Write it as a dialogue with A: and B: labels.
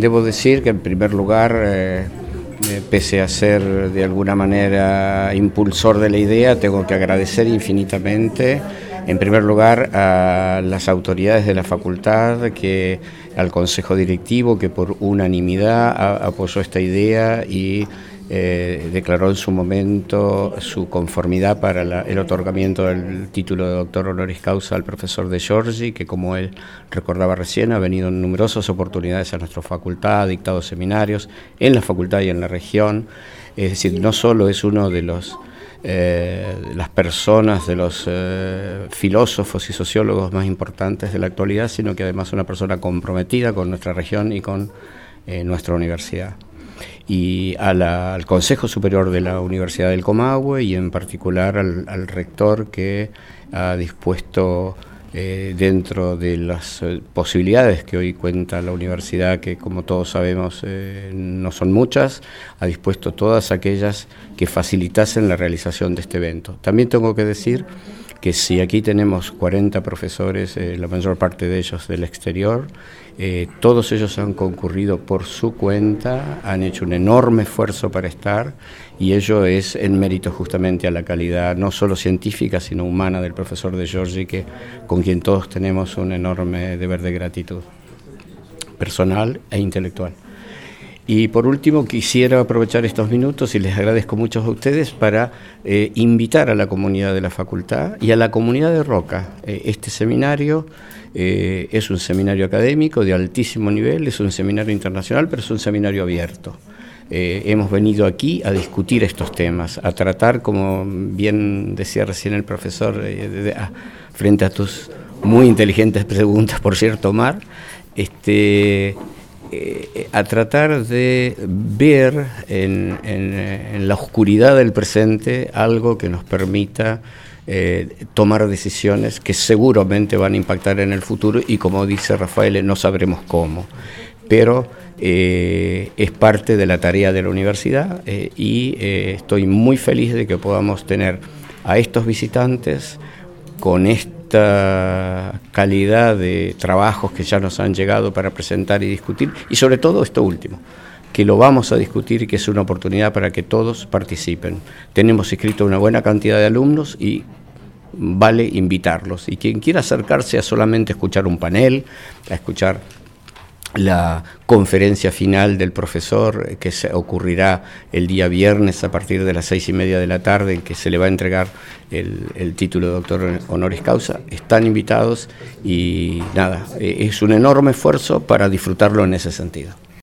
A: Debo decir que en primer lugar, eh, pese a ser de alguna manera impulsor de la idea, tengo que agradecer infinitamente, en primer lugar, a las autoridades de la facultad, que al Consejo Directivo, que por unanimidad apoyó esta idea y eh, declaró en su momento su conformidad para el otorgamiento del título de doctor honoris causa al profesor de Giorgi, que como él recordaba recién, ha venido en numerosas oportunidades a nuestra facultad, ha dictado seminarios en la facultad y en la región. Es decir, no solo es uno de los eh, las personas, de los eh, filósofos y sociólogos más importantes de la actualidad, sino que además una persona comprometida con nuestra región y con nuestra universidad y al Consejo Superior de la Universidad del Comahue y en particular al, rector que ha dispuesto eh, dentro de las eh, posibilidades que hoy cuenta la universidad, que como todos sabemos eh, no son muchas, ha dispuesto todas aquellas que facilitasen la realización de este evento. También tengo que decir que si aquí tenemos 40 profesores, la mayor parte de ellos del exterior, eh, todos ellos han concurrido por su cuenta, han hecho un enorme esfuerzo para estar y ello es en mérito justamente a la calidad no solo científica sino humana del profesor de Giorgi, que, con quien todos tenemos un enorme deber de gratitud personal e intelectual. Y por último, quisiera aprovechar estos minutos y les agradezco mucho a ustedes para eh, invitar a la comunidad de la facultad y a la comunidad de Roca. Eh, este seminario eh, es un seminario académico de altísimo nivel, es un seminario internacional, pero es un seminario abierto. hemos venido aquí a discutir estos temas, a tratar, como bien decía recién el profesor, frente a tus muy inteligentes preguntas, por cierto, Mar, este, eh, a tratar de ver en, la oscuridad del presente algo que nos permita eh, tomar decisiones que seguramente van a impactar en el futuro y como dice Rafael, no sabremos cómo. Pero eh, es parte de la tarea de la universidad y estoy muy feliz de que podamos tener a estos visitantes con este esta calidad de trabajos que ya nos han llegado para presentar y discutir, y sobre todo esto último, que lo vamos a discutir y que es una oportunidad para que todos participen. Tenemos escrito una buena cantidad de alumnos y vale invitarlos. Y quien quiera acercarse a solamente escuchar un panel, a escuchar la conferencia final del profesor eh, que se ocurrirá el día viernes a partir de las seis y media de la tarde en que se le va a entregar el, el título de doctor honoris causa. Están invitados y nada, eh, es un enorme esfuerzo para disfrutarlo en ese sentido.